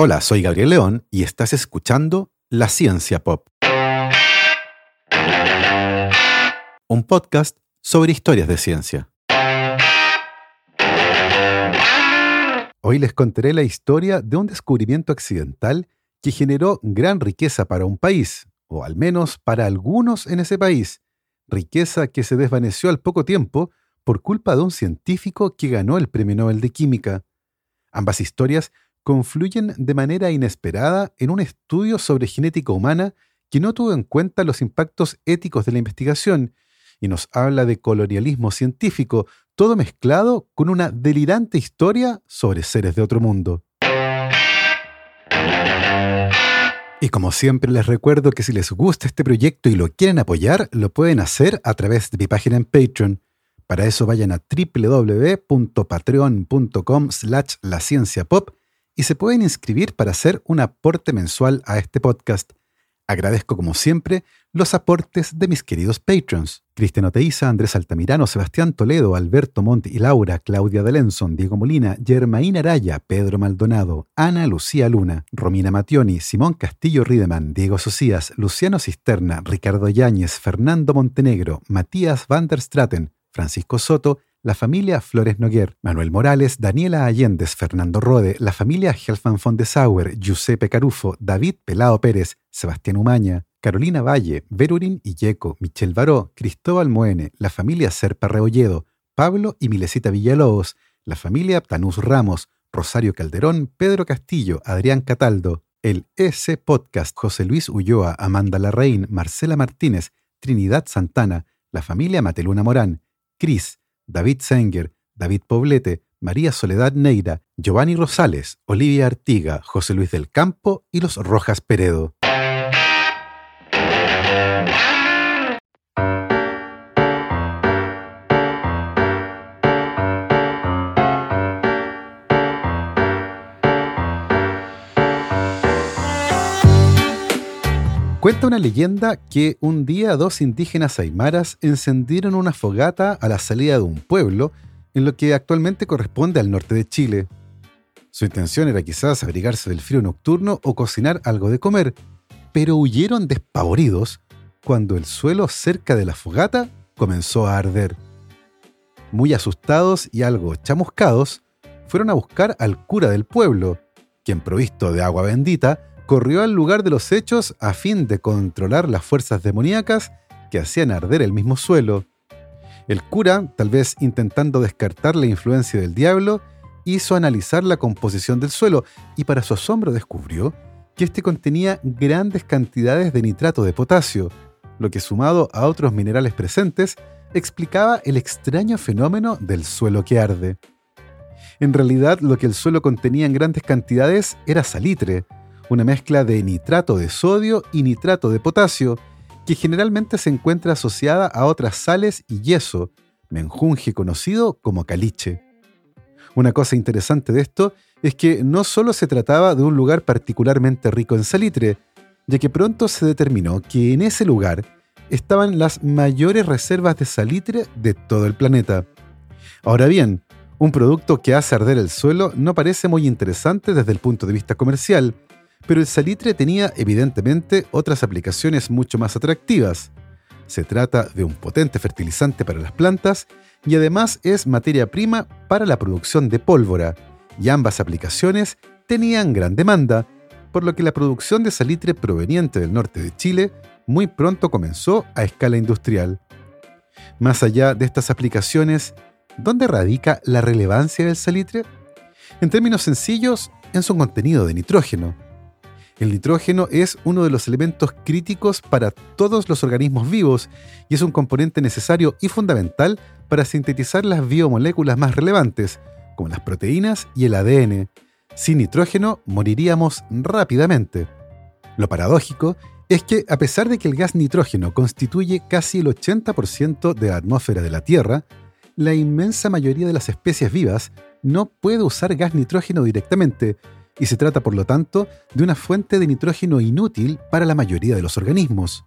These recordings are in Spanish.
Hola, soy Gabriel León y estás escuchando La Ciencia Pop. Un podcast sobre historias de ciencia. Hoy les contaré la historia de un descubrimiento accidental que generó gran riqueza para un país, o al menos para algunos en ese país, riqueza que se desvaneció al poco tiempo por culpa de un científico que ganó el Premio Nobel de Química. Ambas historias confluyen de manera inesperada en un estudio sobre genética humana que no tuvo en cuenta los impactos éticos de la investigación y nos habla de colonialismo científico, todo mezclado con una delirante historia sobre seres de otro mundo. Y como siempre les recuerdo que si les gusta este proyecto y lo quieren apoyar, lo pueden hacer a través de mi página en Patreon. Para eso vayan a www.patreon.com slash la y se pueden inscribir para hacer un aporte mensual a este podcast. Agradezco como siempre los aportes de mis queridos patrons. Cristian Oteiza, Andrés Altamirano, Sebastián Toledo, Alberto Montt y Laura, Claudia Delenson, Diego Molina, Germaín Araya, Pedro Maldonado, Ana Lucía Luna, Romina Mationi, Simón Castillo Rideman, Diego Socias, Luciano Cisterna, Ricardo Yáñez, Fernando Montenegro, Matías van der Straten, Francisco Soto la familia Flores Noguer, Manuel Morales, Daniela Allendez, Fernando Rode, la familia Helfan von de Sauer, Giuseppe Carufo, David Pelao Pérez, Sebastián Umaña, Carolina Valle, Verurín Illeco, Michel Baró, Cristóbal Moene, la familia Serpa Reolledo, Pablo y Milesita Villalobos, la familia Tanús Ramos, Rosario Calderón, Pedro Castillo, Adrián Cataldo, el S Podcast, José Luis Ulloa, Amanda Larraín, Marcela Martínez, Trinidad Santana, la familia Mateluna Morán, Cris, David Senger, David Poblete, María Soledad Neira, Giovanni Rosales, Olivia Artiga, José Luis del Campo y los Rojas Peredo. Cuenta una leyenda que un día dos indígenas aymaras encendieron una fogata a la salida de un pueblo en lo que actualmente corresponde al norte de Chile. Su intención era quizás abrigarse del frío nocturno o cocinar algo de comer, pero huyeron despavoridos cuando el suelo cerca de la fogata comenzó a arder. Muy asustados y algo chamuscados, fueron a buscar al cura del pueblo, quien provisto de agua bendita corrió al lugar de los hechos a fin de controlar las fuerzas demoníacas que hacían arder el mismo suelo. El cura, tal vez intentando descartar la influencia del diablo, hizo analizar la composición del suelo y para su asombro descubrió que este contenía grandes cantidades de nitrato de potasio, lo que sumado a otros minerales presentes explicaba el extraño fenómeno del suelo que arde. En realidad lo que el suelo contenía en grandes cantidades era salitre, una mezcla de nitrato de sodio y nitrato de potasio, que generalmente se encuentra asociada a otras sales y yeso, menjunje conocido como caliche. Una cosa interesante de esto es que no solo se trataba de un lugar particularmente rico en salitre, ya que pronto se determinó que en ese lugar estaban las mayores reservas de salitre de todo el planeta. Ahora bien, un producto que hace arder el suelo no parece muy interesante desde el punto de vista comercial, pero el salitre tenía evidentemente otras aplicaciones mucho más atractivas. Se trata de un potente fertilizante para las plantas y además es materia prima para la producción de pólvora, y ambas aplicaciones tenían gran demanda, por lo que la producción de salitre proveniente del norte de Chile muy pronto comenzó a escala industrial. Más allá de estas aplicaciones, ¿dónde radica la relevancia del salitre? En términos sencillos, en su contenido de nitrógeno. El nitrógeno es uno de los elementos críticos para todos los organismos vivos y es un componente necesario y fundamental para sintetizar las biomoléculas más relevantes, como las proteínas y el ADN. Sin nitrógeno moriríamos rápidamente. Lo paradójico es que a pesar de que el gas nitrógeno constituye casi el 80% de la atmósfera de la Tierra, la inmensa mayoría de las especies vivas no puede usar gas nitrógeno directamente, y se trata por lo tanto de una fuente de nitrógeno inútil para la mayoría de los organismos.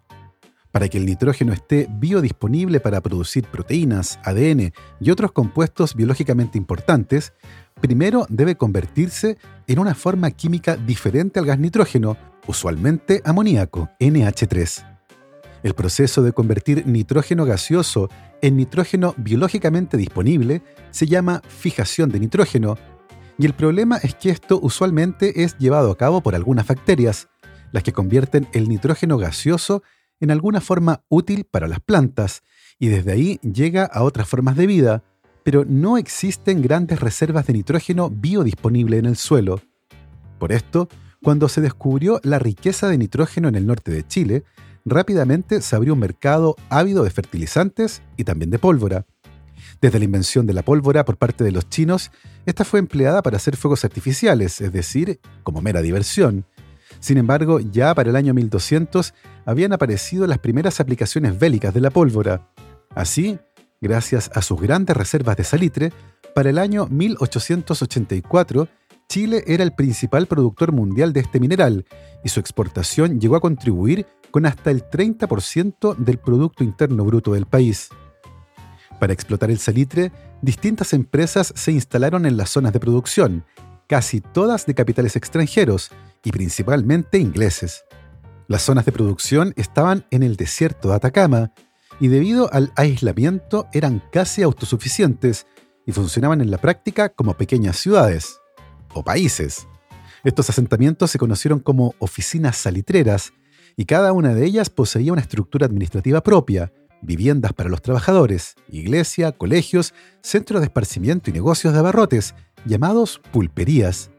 Para que el nitrógeno esté biodisponible para producir proteínas, ADN y otros compuestos biológicamente importantes, primero debe convertirse en una forma química diferente al gas nitrógeno, usualmente amoníaco, NH3. El proceso de convertir nitrógeno gaseoso en nitrógeno biológicamente disponible se llama fijación de nitrógeno, y el problema es que esto usualmente es llevado a cabo por algunas bacterias, las que convierten el nitrógeno gaseoso en alguna forma útil para las plantas, y desde ahí llega a otras formas de vida, pero no existen grandes reservas de nitrógeno biodisponible en el suelo. Por esto, cuando se descubrió la riqueza de nitrógeno en el norte de Chile, rápidamente se abrió un mercado ávido de fertilizantes y también de pólvora. Desde la invención de la pólvora por parte de los chinos, esta fue empleada para hacer fuegos artificiales, es decir, como mera diversión. Sin embargo, ya para el año 1200 habían aparecido las primeras aplicaciones bélicas de la pólvora. Así, gracias a sus grandes reservas de salitre, para el año 1884 Chile era el principal productor mundial de este mineral y su exportación llegó a contribuir con hasta el 30% del Producto Interno Bruto del país. Para explotar el salitre, distintas empresas se instalaron en las zonas de producción, casi todas de capitales extranjeros y principalmente ingleses. Las zonas de producción estaban en el desierto de Atacama y debido al aislamiento eran casi autosuficientes y funcionaban en la práctica como pequeñas ciudades o países. Estos asentamientos se conocieron como oficinas salitreras y cada una de ellas poseía una estructura administrativa propia, viviendas para los trabajadores, iglesia, colegios, centros de esparcimiento y negocios de abarrotes, llamados pulperías.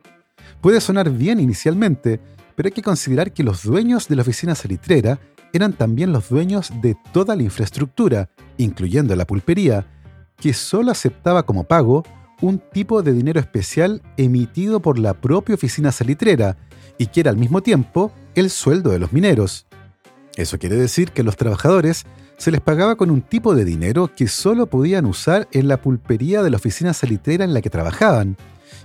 Puede sonar bien inicialmente, pero hay que considerar que los dueños de la oficina salitrera eran también los dueños de toda la infraestructura, incluyendo la pulpería, que solo aceptaba como pago un tipo de dinero especial emitido por la propia oficina salitrera y que era al mismo tiempo el sueldo de los mineros. Eso quiere decir que los trabajadores se les pagaba con un tipo de dinero que solo podían usar en la pulpería de la oficina salitrera en la que trabajaban,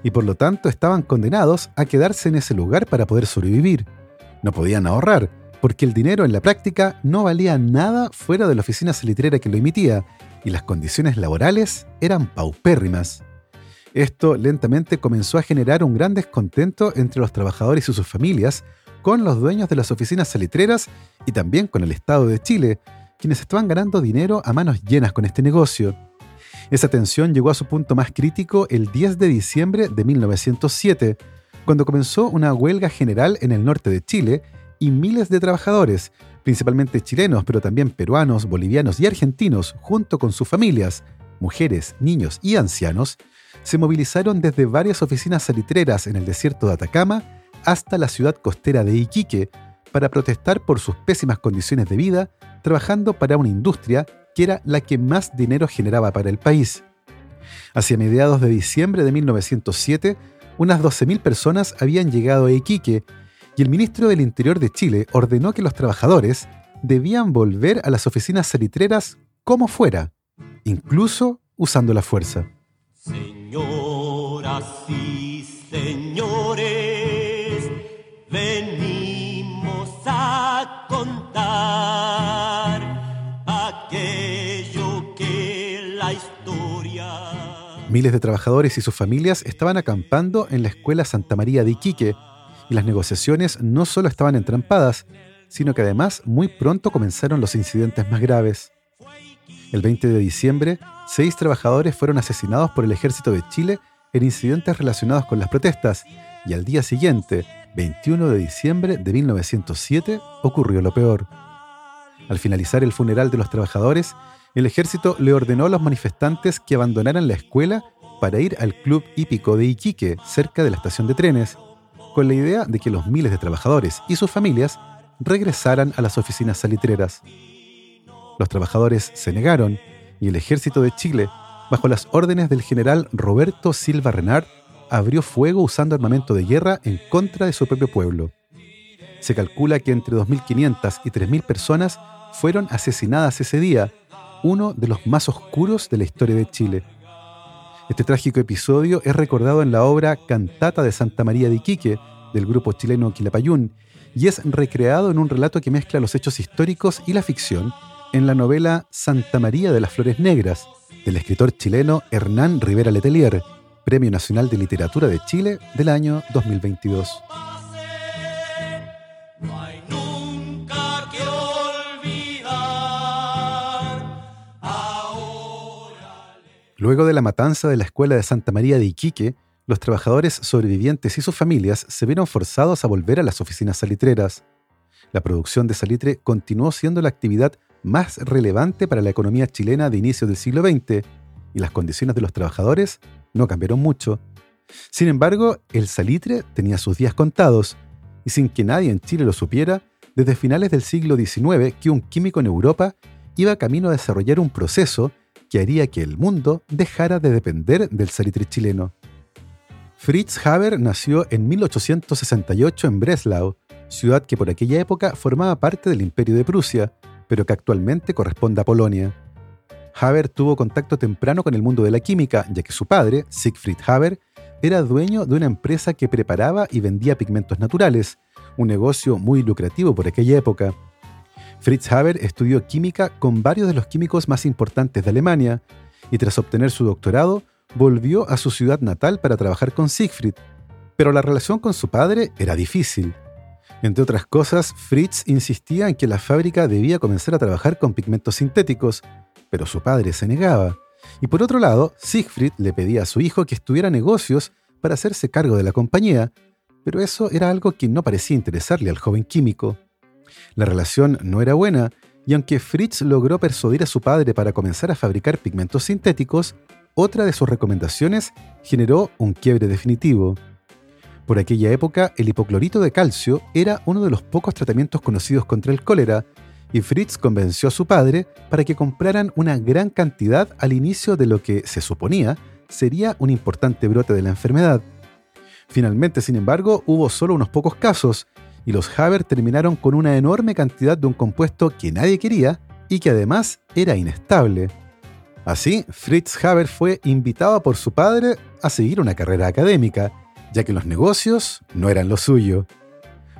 y por lo tanto estaban condenados a quedarse en ese lugar para poder sobrevivir. No podían ahorrar, porque el dinero en la práctica no valía nada fuera de la oficina salitrera que lo emitía, y las condiciones laborales eran paupérrimas. Esto lentamente comenzó a generar un gran descontento entre los trabajadores y sus familias, con los dueños de las oficinas salitreras y también con el Estado de Chile, quienes estaban ganando dinero a manos llenas con este negocio. Esa tensión llegó a su punto más crítico el 10 de diciembre de 1907, cuando comenzó una huelga general en el norte de Chile y miles de trabajadores, principalmente chilenos, pero también peruanos, bolivianos y argentinos, junto con sus familias, mujeres, niños y ancianos, se movilizaron desde varias oficinas salitreras en el desierto de Atacama hasta la ciudad costera de Iquique para protestar por sus pésimas condiciones de vida, trabajando para una industria que era la que más dinero generaba para el país. Hacia mediados de diciembre de 1907, unas 12.000 personas habían llegado a Iquique y el ministro del Interior de Chile ordenó que los trabajadores debían volver a las oficinas salitreras como fuera, incluso usando la fuerza. Señoras y señores, Miles de trabajadores y sus familias estaban acampando en la escuela Santa María de Iquique, y las negociaciones no solo estaban entrampadas, sino que además muy pronto comenzaron los incidentes más graves. El 20 de diciembre, seis trabajadores fueron asesinados por el ejército de Chile en incidentes relacionados con las protestas, y al día siguiente, 21 de diciembre de 1907, ocurrió lo peor. Al finalizar el funeral de los trabajadores, el ejército le ordenó a los manifestantes que abandonaran la escuela para ir al club hípico de Iquique, cerca de la estación de trenes, con la idea de que los miles de trabajadores y sus familias regresaran a las oficinas salitreras. Los trabajadores se negaron y el ejército de Chile, bajo las órdenes del general Roberto Silva Renard, abrió fuego usando armamento de guerra en contra de su propio pueblo. Se calcula que entre 2.500 y 3.000 personas fueron asesinadas ese día, uno de los más oscuros de la historia de Chile. Este trágico episodio es recordado en la obra Cantata de Santa María de Iquique, del grupo chileno Quilapayún y es recreado en un relato que mezcla los hechos históricos y la ficción en la novela Santa María de las Flores Negras, del escritor chileno Hernán Rivera Letelier, Premio Nacional de Literatura de Chile del año 2022. Luego de la matanza de la escuela de Santa María de Iquique, los trabajadores sobrevivientes y sus familias se vieron forzados a volver a las oficinas salitreras. La producción de salitre continuó siendo la actividad más relevante para la economía chilena de inicio del siglo XX, y las condiciones de los trabajadores no cambiaron mucho. Sin embargo, el salitre tenía sus días contados, y sin que nadie en Chile lo supiera, desde finales del siglo XIX que un químico en Europa iba camino a desarrollar un proceso que haría que el mundo dejara de depender del salitre chileno. Fritz Haber nació en 1868 en Breslau, ciudad que por aquella época formaba parte del Imperio de Prusia, pero que actualmente corresponde a Polonia. Haber tuvo contacto temprano con el mundo de la química, ya que su padre, Siegfried Haber, era dueño de una empresa que preparaba y vendía pigmentos naturales, un negocio muy lucrativo por aquella época. Fritz Haber estudió química con varios de los químicos más importantes de Alemania y tras obtener su doctorado volvió a su ciudad natal para trabajar con Siegfried, pero la relación con su padre era difícil. Entre otras cosas, Fritz insistía en que la fábrica debía comenzar a trabajar con pigmentos sintéticos, pero su padre se negaba. Y por otro lado, Siegfried le pedía a su hijo que estudiara negocios para hacerse cargo de la compañía, pero eso era algo que no parecía interesarle al joven químico. La relación no era buena, y aunque Fritz logró persuadir a su padre para comenzar a fabricar pigmentos sintéticos, otra de sus recomendaciones generó un quiebre definitivo. Por aquella época, el hipoclorito de calcio era uno de los pocos tratamientos conocidos contra el cólera, y Fritz convenció a su padre para que compraran una gran cantidad al inicio de lo que se suponía sería un importante brote de la enfermedad. Finalmente, sin embargo, hubo solo unos pocos casos, y los Haber terminaron con una enorme cantidad de un compuesto que nadie quería y que además era inestable. Así, Fritz Haber fue invitado por su padre a seguir una carrera académica, ya que los negocios no eran lo suyo.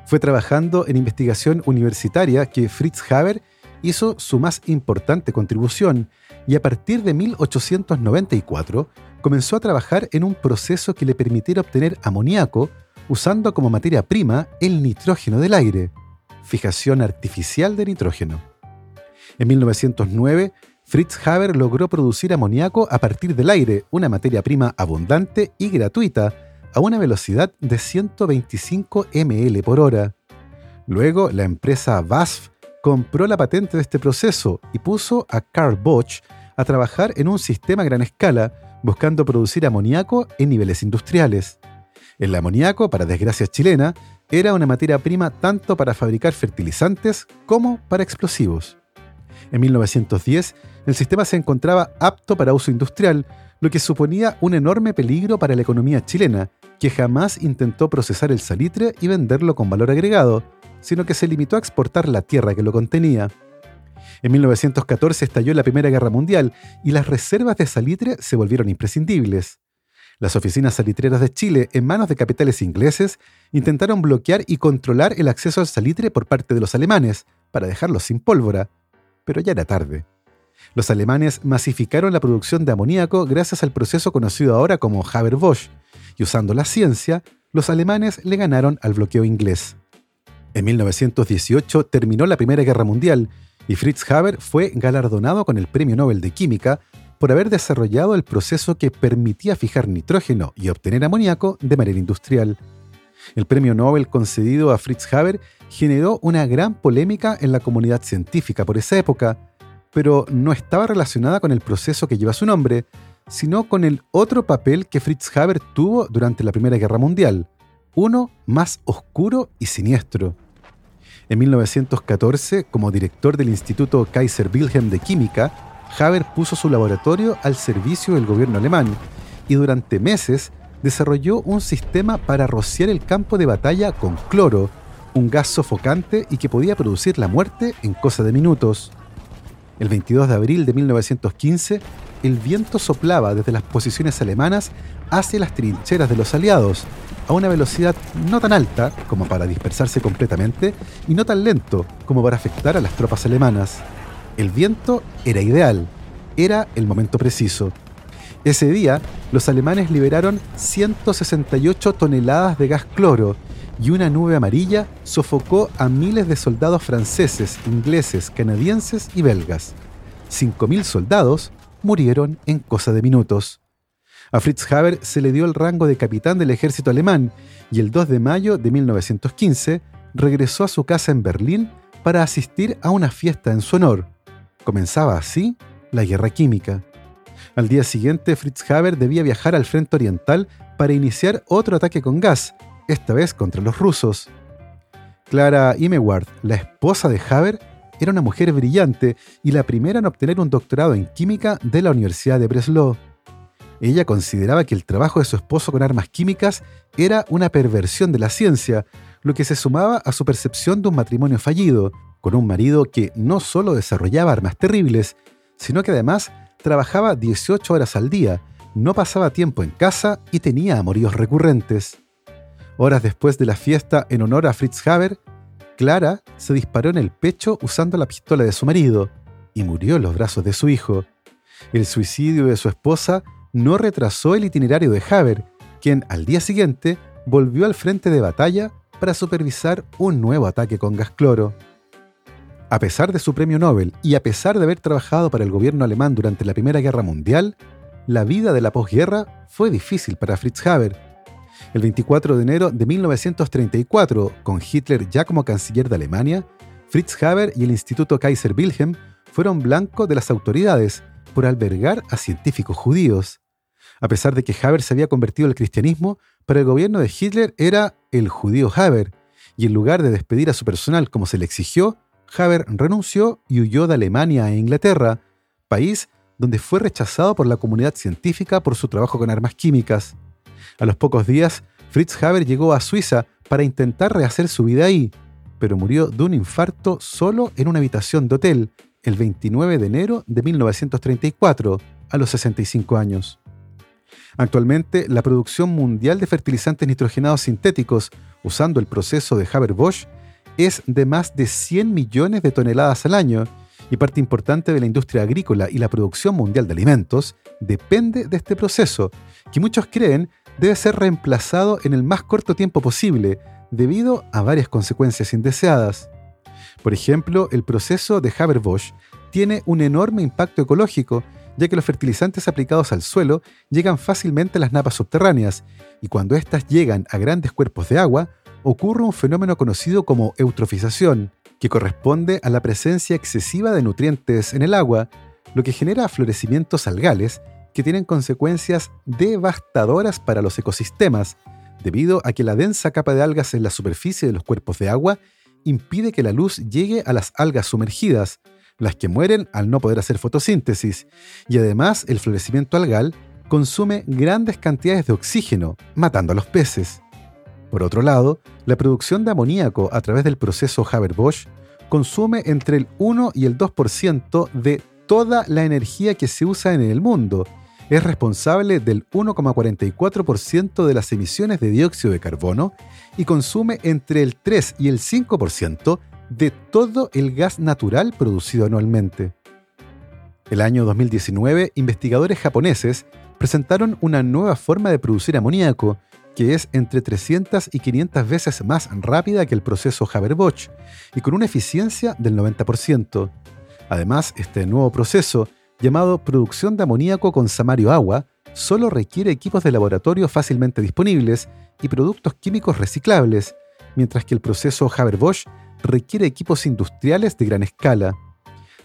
Fue trabajando en investigación universitaria que Fritz Haber hizo su más importante contribución y a partir de 1894 comenzó a trabajar en un proceso que le permitiera obtener amoníaco usando como materia prima el nitrógeno del aire, fijación artificial de nitrógeno. En 1909, Fritz Haber logró producir amoníaco a partir del aire, una materia prima abundante y gratuita, a una velocidad de 125 ml por hora. Luego, la empresa BASF compró la patente de este proceso y puso a Karl Bosch a trabajar en un sistema a gran escala, buscando producir amoníaco en niveles industriales. El amoníaco, para desgracia chilena, era una materia prima tanto para fabricar fertilizantes como para explosivos. En 1910, el sistema se encontraba apto para uso industrial, lo que suponía un enorme peligro para la economía chilena, que jamás intentó procesar el salitre y venderlo con valor agregado, sino que se limitó a exportar la tierra que lo contenía. En 1914 estalló la Primera Guerra Mundial y las reservas de salitre se volvieron imprescindibles. Las oficinas salitreras de Chile, en manos de capitales ingleses, intentaron bloquear y controlar el acceso al salitre por parte de los alemanes, para dejarlos sin pólvora. Pero ya era tarde. Los alemanes masificaron la producción de amoníaco gracias al proceso conocido ahora como Haber-Bosch, y usando la ciencia, los alemanes le ganaron al bloqueo inglés. En 1918 terminó la Primera Guerra Mundial y Fritz Haber fue galardonado con el Premio Nobel de Química por haber desarrollado el proceso que permitía fijar nitrógeno y obtener amoníaco de manera industrial. El premio Nobel concedido a Fritz Haber generó una gran polémica en la comunidad científica por esa época, pero no estaba relacionada con el proceso que lleva su nombre, sino con el otro papel que Fritz Haber tuvo durante la Primera Guerra Mundial, uno más oscuro y siniestro. En 1914, como director del Instituto Kaiser Wilhelm de Química, Haber puso su laboratorio al servicio del gobierno alemán y durante meses desarrolló un sistema para rociar el campo de batalla con cloro, un gas sofocante y que podía producir la muerte en cosa de minutos. El 22 de abril de 1915, el viento soplaba desde las posiciones alemanas hacia las trincheras de los aliados, a una velocidad no tan alta como para dispersarse completamente y no tan lento como para afectar a las tropas alemanas. El viento era ideal, era el momento preciso. Ese día, los alemanes liberaron 168 toneladas de gas cloro y una nube amarilla sofocó a miles de soldados franceses, ingleses, canadienses y belgas. 5.000 soldados murieron en cosa de minutos. A Fritz Haber se le dio el rango de capitán del ejército alemán y el 2 de mayo de 1915 regresó a su casa en Berlín para asistir a una fiesta en su honor. Comenzaba así la guerra química. Al día siguiente, Fritz Haber debía viajar al frente oriental para iniciar otro ataque con gas, esta vez contra los rusos. Clara Imeward, la esposa de Haber, era una mujer brillante y la primera en obtener un doctorado en química de la Universidad de Breslau. Ella consideraba que el trabajo de su esposo con armas químicas era una perversión de la ciencia, lo que se sumaba a su percepción de un matrimonio fallido, con un marido que no solo desarrollaba armas terribles, sino que además trabajaba 18 horas al día, no pasaba tiempo en casa y tenía amoríos recurrentes. Horas después de la fiesta en honor a Fritz Haber, Clara se disparó en el pecho usando la pistola de su marido y murió en los brazos de su hijo. El suicidio de su esposa no retrasó el itinerario de Haber, quien al día siguiente volvió al frente de batalla para supervisar un nuevo ataque con gas cloro. A pesar de su premio Nobel y a pesar de haber trabajado para el gobierno alemán durante la Primera Guerra Mundial, la vida de la posguerra fue difícil para Fritz Haber. El 24 de enero de 1934, con Hitler ya como canciller de Alemania, Fritz Haber y el Instituto Kaiser Wilhelm fueron blanco de las autoridades por albergar a científicos judíos. A pesar de que Haber se había convertido al cristianismo, para el gobierno de Hitler era el judío Haber, y en lugar de despedir a su personal como se le exigió, Haber renunció y huyó de Alemania a Inglaterra, país donde fue rechazado por la comunidad científica por su trabajo con armas químicas. A los pocos días, Fritz Haber llegó a Suiza para intentar rehacer su vida ahí, pero murió de un infarto solo en una habitación de hotel el 29 de enero de 1934, a los 65 años. Actualmente, la producción mundial de fertilizantes nitrogenados sintéticos usando el proceso de Haber-Bosch es de más de 100 millones de toneladas al año y parte importante de la industria agrícola y la producción mundial de alimentos depende de este proceso, que muchos creen debe ser reemplazado en el más corto tiempo posible debido a varias consecuencias indeseadas. Por ejemplo, el proceso de Haber-Bosch tiene un enorme impacto ecológico, ya que los fertilizantes aplicados al suelo llegan fácilmente a las napas subterráneas, y cuando éstas llegan a grandes cuerpos de agua, ocurre un fenómeno conocido como eutrofización, que corresponde a la presencia excesiva de nutrientes en el agua, lo que genera florecimientos algales que tienen consecuencias devastadoras para los ecosistemas, debido a que la densa capa de algas en la superficie de los cuerpos de agua impide que la luz llegue a las algas sumergidas, las que mueren al no poder hacer fotosíntesis, y además el florecimiento algal consume grandes cantidades de oxígeno, matando a los peces. Por otro lado, la producción de amoníaco a través del proceso Haber-Bosch consume entre el 1 y el 2% de toda la energía que se usa en el mundo. Es responsable del 1,44% de las emisiones de dióxido de carbono y consume entre el 3 y el 5% de todo el gas natural producido anualmente. El año 2019, investigadores japoneses presentaron una nueva forma de producir amoníaco que es entre 300 y 500 veces más rápida que el proceso Haber-Bosch y con una eficiencia del 90%. Además, este nuevo proceso, llamado producción de amoníaco con samario agua, solo requiere equipos de laboratorio fácilmente disponibles y productos químicos reciclables, mientras que el proceso Haber-Bosch requiere equipos industriales de gran escala.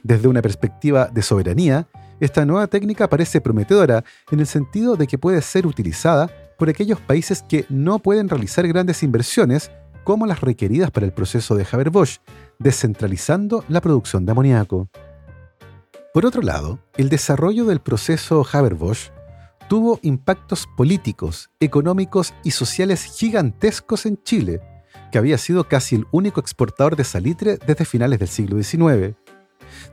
Desde una perspectiva de soberanía, esta nueva técnica parece prometedora en el sentido de que puede ser utilizada por aquellos países que no pueden realizar grandes inversiones como las requeridas para el proceso de Haber-Bosch, descentralizando la producción de amoníaco. Por otro lado, el desarrollo del proceso Haber-Bosch tuvo impactos políticos, económicos y sociales gigantescos en Chile, que había sido casi el único exportador de salitre desde finales del siglo XIX.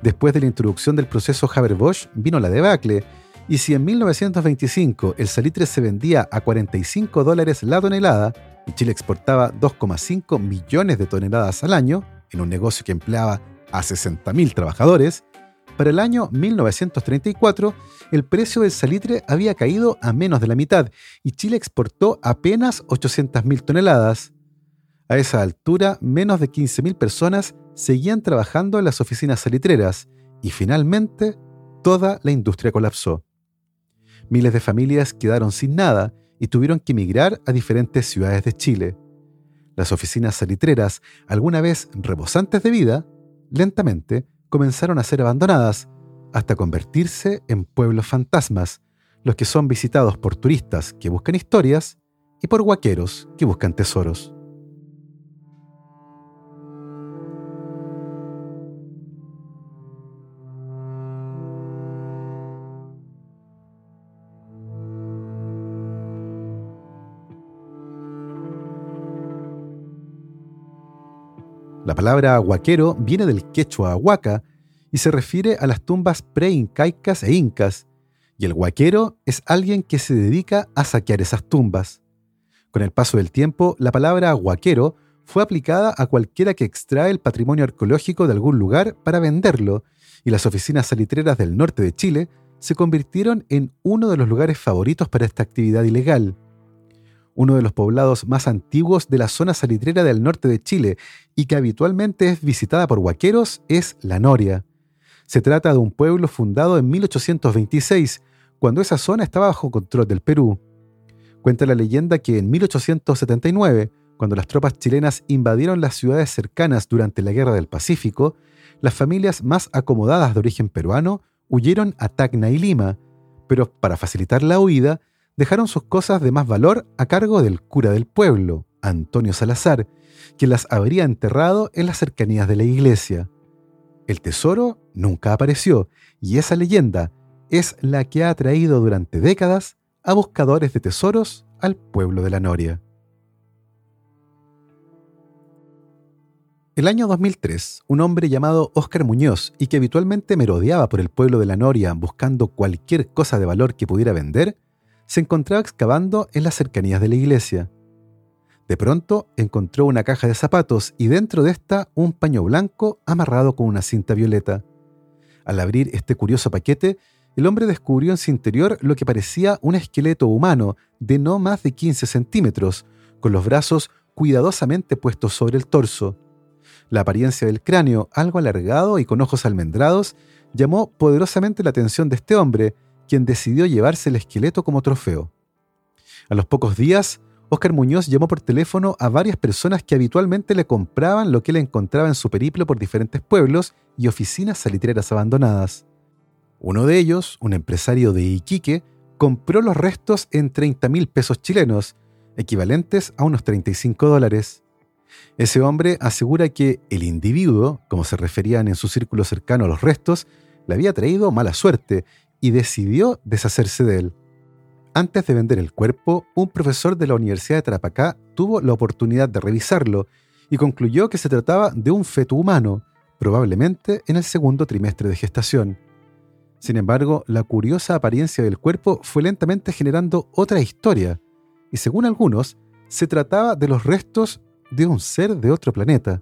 Después de la introducción del proceso Haber-Bosch vino la debacle, Y si en 1925 el salitre se vendía a 45 dólares la tonelada y Chile exportaba 2,5 millones de toneladas al año, en un negocio que empleaba a 60.000 trabajadores, para el año 1934 el precio del salitre había caído a menos de la mitad y Chile exportó apenas 800.000 toneladas. A esa altura, menos de 15.000 personas seguían trabajando en las oficinas salitreras y finalmente toda la industria colapsó. Miles de familias quedaron sin nada y tuvieron que emigrar a diferentes ciudades de Chile. Las oficinas salitreras, alguna vez rebosantes de vida, lentamente comenzaron a ser abandonadas hasta convertirse en pueblos fantasmas, los que son visitados por turistas que buscan historias y por guaqueros que buscan tesoros. La palabra huaquero viene del quechua huaca y se refiere a las tumbas pre-incaicas e incas, y el huaquero es alguien que se dedica a saquear esas tumbas. Con el paso del tiempo, la palabra huaquero fue aplicada a cualquiera que extrae el patrimonio arqueológico de algún lugar para venderlo, y las oficinas salitreras del norte de Chile se convirtieron en uno de los lugares favoritos para esta actividad ilegal uno de los poblados más antiguos de la zona salitrera del norte de Chile y que habitualmente es visitada por huaqueros, es La Noria. Se trata de un pueblo fundado en 1826, cuando esa zona estaba bajo control del Perú. Cuenta la leyenda que en 1879, cuando las tropas chilenas invadieron las ciudades cercanas durante la Guerra del Pacífico, las familias más acomodadas de origen peruano huyeron a Tacna y Lima, pero para facilitar la huida, dejaron sus cosas de más valor a cargo del cura del pueblo, Antonio Salazar, quien las habría enterrado en las cercanías de la iglesia. El tesoro nunca apareció, y esa leyenda es la que ha atraído durante décadas a buscadores de tesoros al pueblo de la Noria. El año 2003, un hombre llamado Óscar Muñoz y que habitualmente merodeaba por el pueblo de la Noria buscando cualquier cosa de valor que pudiera vender, se encontraba excavando en las cercanías de la iglesia. De pronto encontró una caja de zapatos y dentro de esta un paño blanco amarrado con una cinta violeta. Al abrir este curioso paquete, el hombre descubrió en su interior lo que parecía un esqueleto humano de no más de 15 centímetros, con los brazos cuidadosamente puestos sobre el torso. La apariencia del cráneo, algo alargado y con ojos almendrados, llamó poderosamente la atención de este hombre, quien decidió llevarse el esqueleto como trofeo. A los pocos días, Óscar Muñoz llamó por teléfono a varias personas que habitualmente le compraban lo que él encontraba en su periplo por diferentes pueblos y oficinas salitreras abandonadas. Uno de ellos, un empresario de Iquique, compró los restos en 30 mil pesos chilenos, equivalentes a unos 35 dólares. Ese hombre asegura que el individuo, como se referían en su círculo cercano a los restos, le había traído mala suerte y decidió deshacerse de él. Antes de vender el cuerpo, un profesor de la Universidad de Tarapacá tuvo la oportunidad de revisarlo y concluyó que se trataba de un feto humano, probablemente en el segundo trimestre de gestación. Sin embargo, la curiosa apariencia del cuerpo fue lentamente generando otra historia, y según algunos, se trataba de los restos de un ser de otro planeta.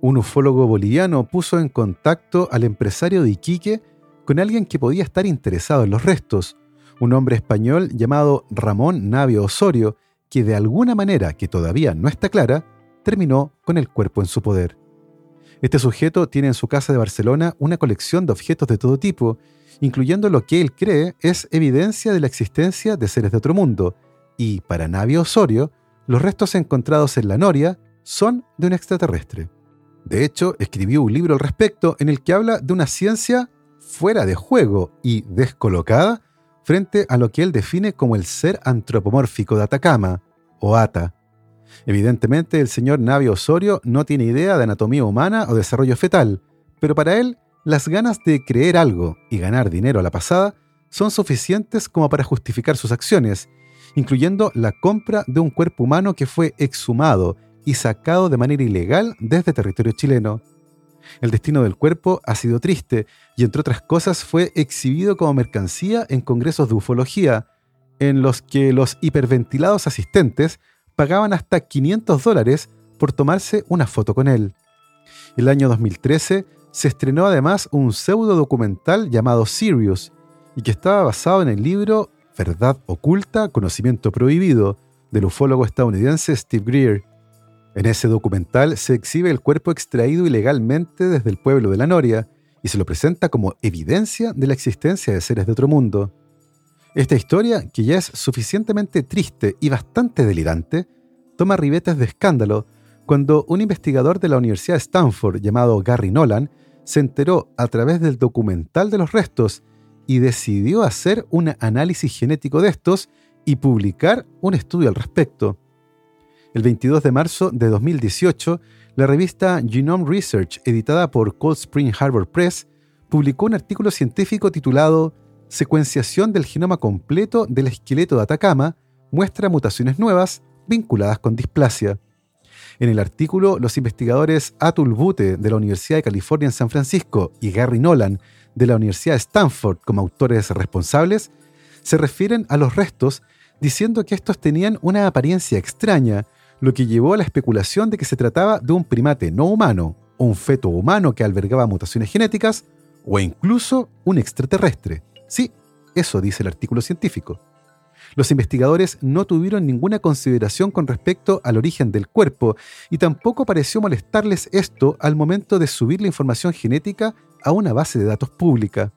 Un ufólogo boliviano puso en contacto al empresario de Iquique con alguien que podía estar interesado en los restos, un hombre español llamado Ramón Navio Osorio, que de alguna manera que todavía no está clara, terminó con el cuerpo en su poder. Este sujeto tiene en su casa de Barcelona una colección de objetos de todo tipo, incluyendo lo que él cree es evidencia de la existencia de seres de otro mundo, y para Navio Osorio, los restos encontrados en la Noria son de un extraterrestre. De hecho, escribió un libro al respecto en el que habla de una ciencia fuera de juego y descolocada frente a lo que él define como el ser antropomórfico de Atacama, o ATA. Evidentemente, el señor Navio Osorio no tiene idea de anatomía humana o desarrollo fetal, pero para él, las ganas de creer algo y ganar dinero a la pasada son suficientes como para justificar sus acciones, incluyendo la compra de un cuerpo humano que fue exhumado y sacado de manera ilegal desde territorio chileno. El destino del cuerpo ha sido triste y entre otras cosas fue exhibido como mercancía en congresos de ufología, en los que los hiperventilados asistentes pagaban hasta 500 dólares por tomarse una foto con él. El año 2013 se estrenó además un pseudo documental llamado Sirius y que estaba basado en el libro Verdad Oculta, Conocimiento Prohibido del ufólogo estadounidense Steve Greer. En ese documental se exhibe el cuerpo extraído ilegalmente desde el pueblo de la Noria y se lo presenta como evidencia de la existencia de seres de otro mundo. Esta historia, que ya es suficientemente triste y bastante delirante, toma ribetes de escándalo cuando un investigador de la Universidad de Stanford llamado Gary Nolan se enteró a través del documental de los restos y decidió hacer un análisis genético de estos y publicar un estudio al respecto. El 22 de marzo de 2018, la revista Genome Research, editada por Cold Spring Harbor Press, publicó un artículo científico titulado Secuenciación del genoma completo del esqueleto de Atacama muestra mutaciones nuevas vinculadas con displasia. En el artículo, los investigadores Atul Bute de la Universidad de California en San Francisco y Gary Nolan de la Universidad de Stanford como autores responsables se refieren a los restos diciendo que estos tenían una apariencia extraña, lo que llevó a la especulación de que se trataba de un primate no humano, un feto humano que albergaba mutaciones genéticas, o incluso un extraterrestre. Sí, eso dice el artículo científico. Los investigadores no tuvieron ninguna consideración con respecto al origen del cuerpo y tampoco pareció molestarles esto al momento de subir la información genética a una base de datos pública.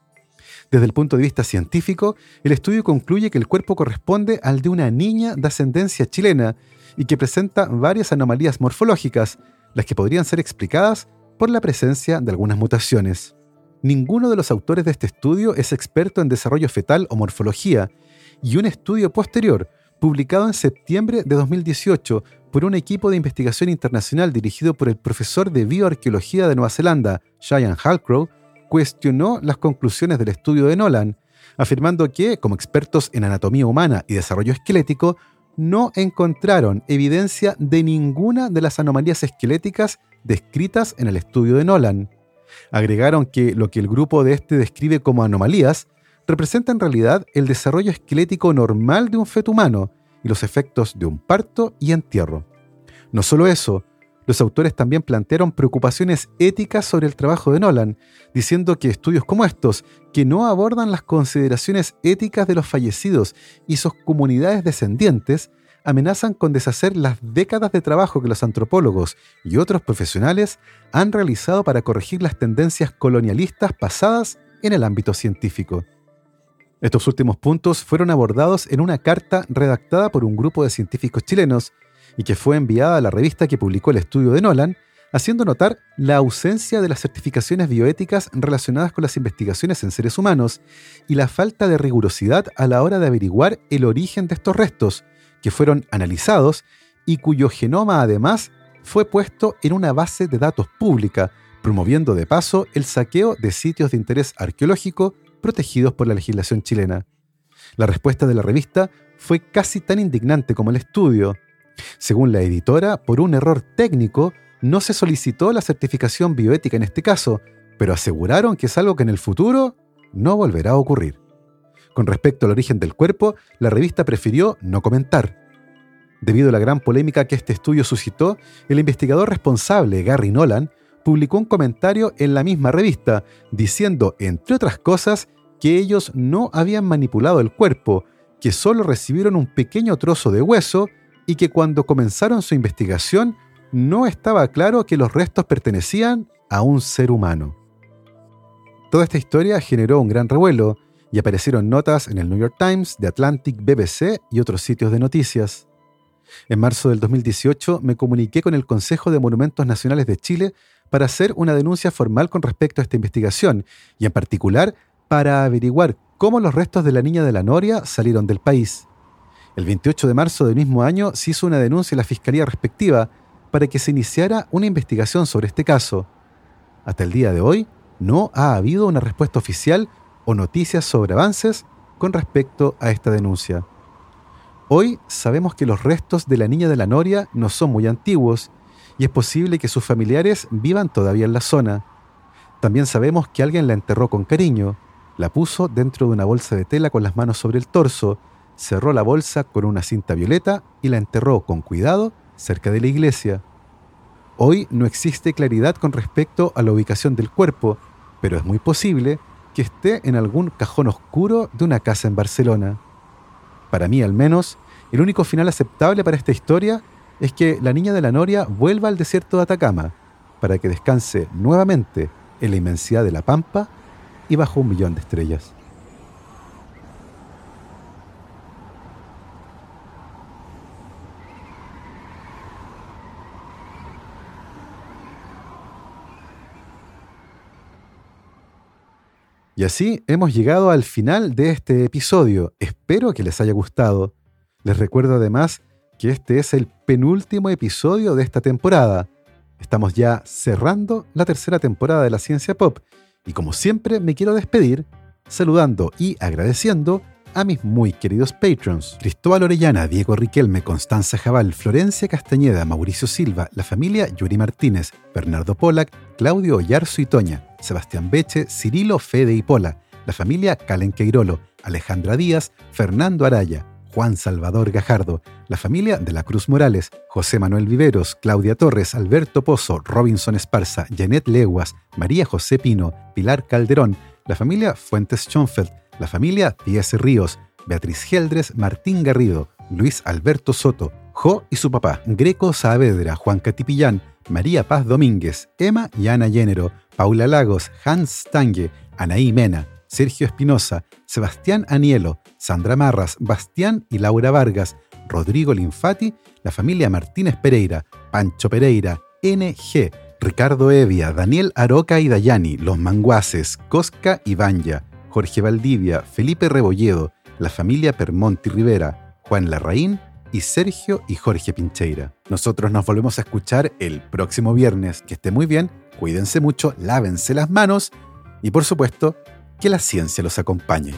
Desde el punto de vista científico, el estudio concluye que el cuerpo corresponde al de una niña de ascendencia chilena y que presenta varias anomalías morfológicas, las que podrían ser explicadas por la presencia de algunas mutaciones. Ninguno de los autores de este estudio es experto en desarrollo fetal o morfología, y un estudio posterior, publicado en septiembre de 2018 por un equipo de investigación internacional dirigido por el profesor de bioarqueología de Nueva Zelanda, Cheyenne Halcrow, cuestionó las conclusiones del estudio de Nolan, afirmando que, como expertos en anatomía humana y desarrollo esquelético, no encontraron evidencia de ninguna de las anomalías esqueléticas descritas en el estudio de Nolan. Agregaron que lo que el grupo de este describe como anomalías representa en realidad el desarrollo esquelético normal de un feto humano y los efectos de un parto y entierro. No solo eso, los autores también plantearon preocupaciones éticas sobre el trabajo de Nolan, diciendo que estudios como estos, que no abordan las consideraciones éticas de los fallecidos y sus comunidades descendientes, amenazan con deshacer las décadas de trabajo que los antropólogos y otros profesionales han realizado para corregir las tendencias colonialistas pasadas en el ámbito científico. Estos últimos puntos fueron abordados en una carta redactada por un grupo de científicos chilenos y que fue enviada a la revista que publicó el estudio de Nolan, haciendo notar la ausencia de las certificaciones bioéticas relacionadas con las investigaciones en seres humanos y la falta de rigurosidad a la hora de averiguar el origen de estos restos, que fueron analizados y cuyo genoma además fue puesto en una base de datos pública, promoviendo de paso el saqueo de sitios de interés arqueológico protegidos por la legislación chilena. La respuesta de la revista fue casi tan indignante como el estudio, según la editora, por un error técnico, no se solicitó la certificación bioética en este caso, pero aseguraron que es algo que en el futuro no volverá a ocurrir. Con respecto al origen del cuerpo, la revista prefirió no comentar. Debido a la gran polémica que este estudio suscitó, el investigador responsable, Gary Nolan, publicó un comentario en la misma revista, diciendo, entre otras cosas, que ellos no habían manipulado el cuerpo, que solo recibieron un pequeño trozo de hueso y que cuando comenzaron su investigación no estaba claro que los restos pertenecían a un ser humano. Toda esta historia generó un gran revuelo y aparecieron notas en el New York Times, The Atlantic, BBC y otros sitios de noticias. En marzo del 2018 me comuniqué con el Consejo de Monumentos Nacionales de Chile para hacer una denuncia formal con respecto a esta investigación y en particular para averiguar cómo los restos de la niña de la Noria salieron del país. El 28 de marzo del mismo año se hizo una denuncia a la Fiscalía respectiva para que se iniciara una investigación sobre este caso. Hasta el día de hoy no ha habido una respuesta oficial o noticias sobre avances con respecto a esta denuncia. Hoy sabemos que los restos de la niña de la Noria no son muy antiguos y es posible que sus familiares vivan todavía en la zona. También sabemos que alguien la enterró con cariño, la puso dentro de una bolsa de tela con las manos sobre el torso, cerró la bolsa con una cinta violeta y la enterró con cuidado cerca de la iglesia. Hoy no existe claridad con respecto a la ubicación del cuerpo, pero es muy posible que esté en algún cajón oscuro de una casa en Barcelona. Para mí al menos, el único final aceptable para esta historia es que la niña de la Noria vuelva al desierto de Atacama para que descanse nuevamente en la inmensidad de la pampa y bajo un millón de estrellas. Y así hemos llegado al final de este episodio. Espero que les haya gustado. Les recuerdo además que este es el penúltimo episodio de esta temporada. Estamos ya cerrando la tercera temporada de la ciencia pop y como siempre me quiero despedir saludando y agradeciendo a mis muy queridos patrons. Cristóbal Orellana, Diego Riquelme, Constanza Jabal, Florencia Castañeda, Mauricio Silva, la familia Yuri Martínez, Bernardo Polak, Claudio Oyarzo y Toña, Sebastián Beche, Cirilo Fede y Pola, la familia Calen Queirolo, Alejandra Díaz, Fernando Araya, Juan Salvador Gajardo, la familia de la Cruz Morales, José Manuel Viveros, Claudia Torres, Alberto Pozo, Robinson Esparza, Janet Leguas, María José Pino, Pilar Calderón, la familia Fuentes Schonfeld, la familia Díaz Ríos, Beatriz Geldres, Martín Garrido, Luis Alberto Soto, Jo y su papá, Greco Saavedra, Juan Catipillán, María Paz Domínguez, Emma y Ana Llénero, Paula Lagos, Hans Stange, Anaí Mena, Sergio Espinosa, Sebastián Anielo, Sandra Marras, Bastián y Laura Vargas, Rodrigo Linfati, la familia Martínez Pereira, Pancho Pereira, NG, Ricardo Evia, Daniel Aroca y Dayani, Los Manguaces, Cosca y Banya, Jorge Valdivia, Felipe Rebolledo, la familia Permonti Rivera, Juan Larraín y Sergio y Jorge Pincheira. Nosotros nos volvemos a escuchar el próximo viernes. Que esté muy bien, cuídense mucho, lávense las manos y por supuesto, que la ciencia los acompañe.